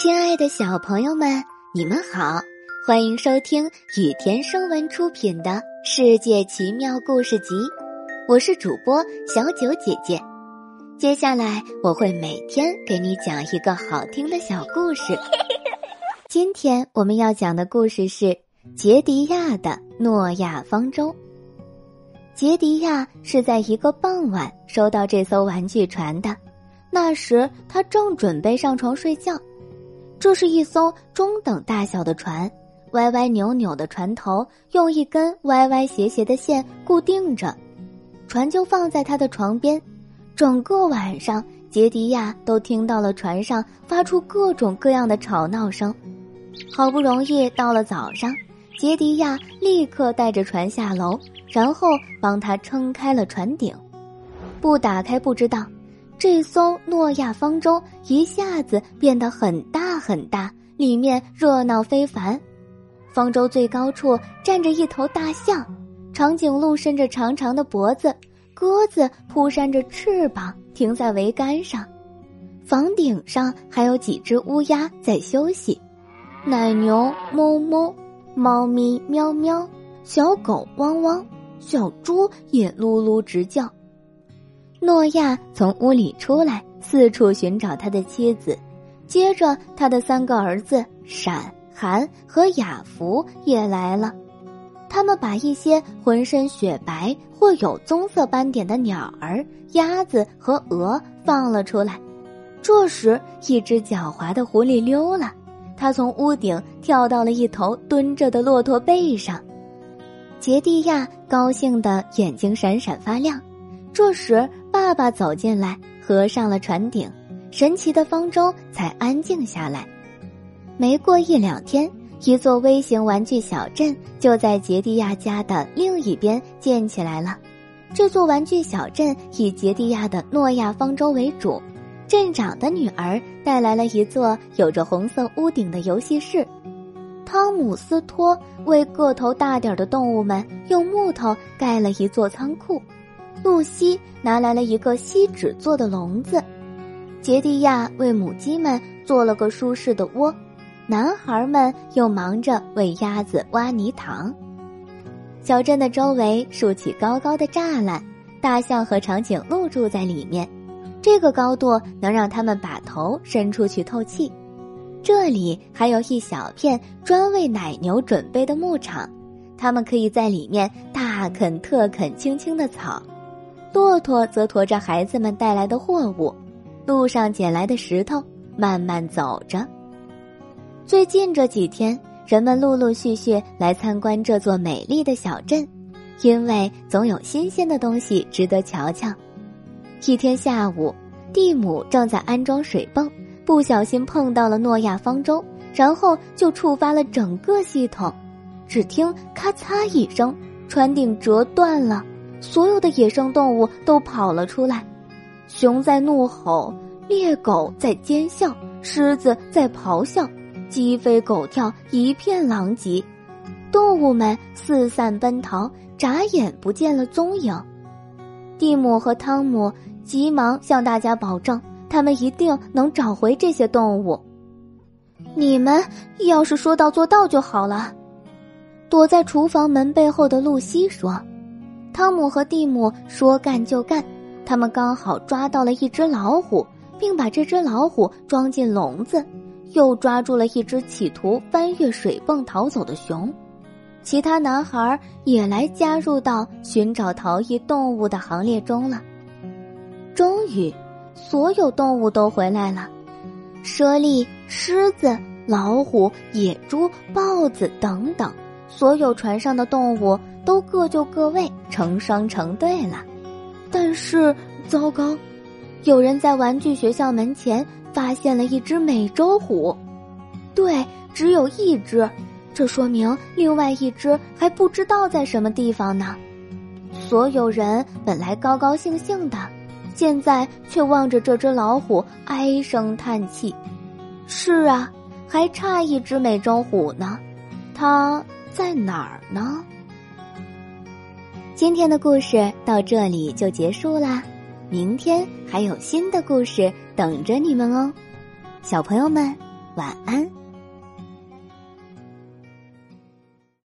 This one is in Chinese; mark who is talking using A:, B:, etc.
A: 亲爱的小朋友们，你们好，欢迎收听雨田声文出品的《世界奇妙故事集》，我是主播小九姐姐。接下来我会每天给你讲一个好听的小故事。今天我们要讲的故事是杰迪亚的诺亚方舟。杰迪亚是在一个傍晚收到这艘玩具船的，那时他正准备上床睡觉。这是一艘中等大小的船，歪歪扭扭的船头用一根歪歪斜斜的线固定着，船就放在他的床边。整个晚上，杰迪亚都听到了船上发出各种各样的吵闹声。好不容易到了早上，杰迪亚立刻带着船下楼，然后帮他撑开了船顶。不打开不知道。这艘诺亚方舟一下子变得很大很大，里面热闹非凡。方舟最高处站着一头大象，长颈鹿伸着长长的脖子，鸽子扑扇着翅膀停在桅杆上。房顶上还有几只乌鸦在休息，奶牛哞哞，猫咪喵喵，小狗汪汪，小猪也噜噜直叫。诺亚从屋里出来，四处寻找他的妻子。接着，他的三个儿子闪、韩和雅福也来了。他们把一些浑身雪白或有棕色斑点的鸟儿、鸭子和鹅放了出来。这时，一只狡猾的狐狸溜了，它从屋顶跳到了一头蹲着的骆驼背上。杰蒂亚高兴的眼睛闪闪发亮。这时，爸爸走进来，合上了船顶，神奇的方舟才安静下来。没过一两天，一座微型玩具小镇就在杰迪亚家的另一边建起来了。这座玩具小镇以杰迪亚的诺亚方舟为主，镇长的女儿带来了一座有着红色屋顶的游戏室。汤姆斯托为个头大点的动物们用木头盖了一座仓库。露西拿来了一个锡纸做的笼子，杰迪亚为母鸡们做了个舒适的窝，男孩们又忙着为鸭子挖泥塘。小镇的周围竖起高高的栅栏，大象和长颈鹿住在里面，这个高度能让他们把头伸出去透气。这里还有一小片专为奶牛准备的牧场，它们可以在里面大啃特啃青青的草。骆驼则驮着孩子们带来的货物，路上捡来的石头，慢慢走着。最近这几天，人们陆陆续续来参观这座美丽的小镇，因为总有新鲜的东西值得瞧瞧。一天下午，蒂姆正在安装水泵，不小心碰到了诺亚方舟，然后就触发了整个系统。只听咔嚓一声，船顶折断了。所有的野生动物都跑了出来，熊在怒吼，猎狗在尖叫，狮子在咆哮，鸡飞狗跳，一片狼藉。动物们四散奔逃，眨眼不见了踪影。蒂姆和汤姆急忙向大家保证，他们一定能找回这些动物。你们要是说到做到就好了。躲在厨房门背后的露西说。汤姆和蒂姆说干就干，他们刚好抓到了一只老虎，并把这只老虎装进笼子，又抓住了一只企图翻越水泵逃走的熊。其他男孩也来加入到寻找逃逸动物的行列中了。终于，所有动物都回来了：猞猁、狮子、老虎、野猪、豹子等等。所有船上的动物都各就各位，成双成对了。但是，糟糕，有人在玩具学校门前发现了一只美洲虎。对，只有一只，这说明另外一只还不知道在什么地方呢。所有人本来高高兴兴的，现在却望着这只老虎唉声叹气。是啊，还差一只美洲虎呢，它。在哪儿呢？今天的故事到这里就结束啦，明天还有新的故事等着你们哦，小朋友们。晚安。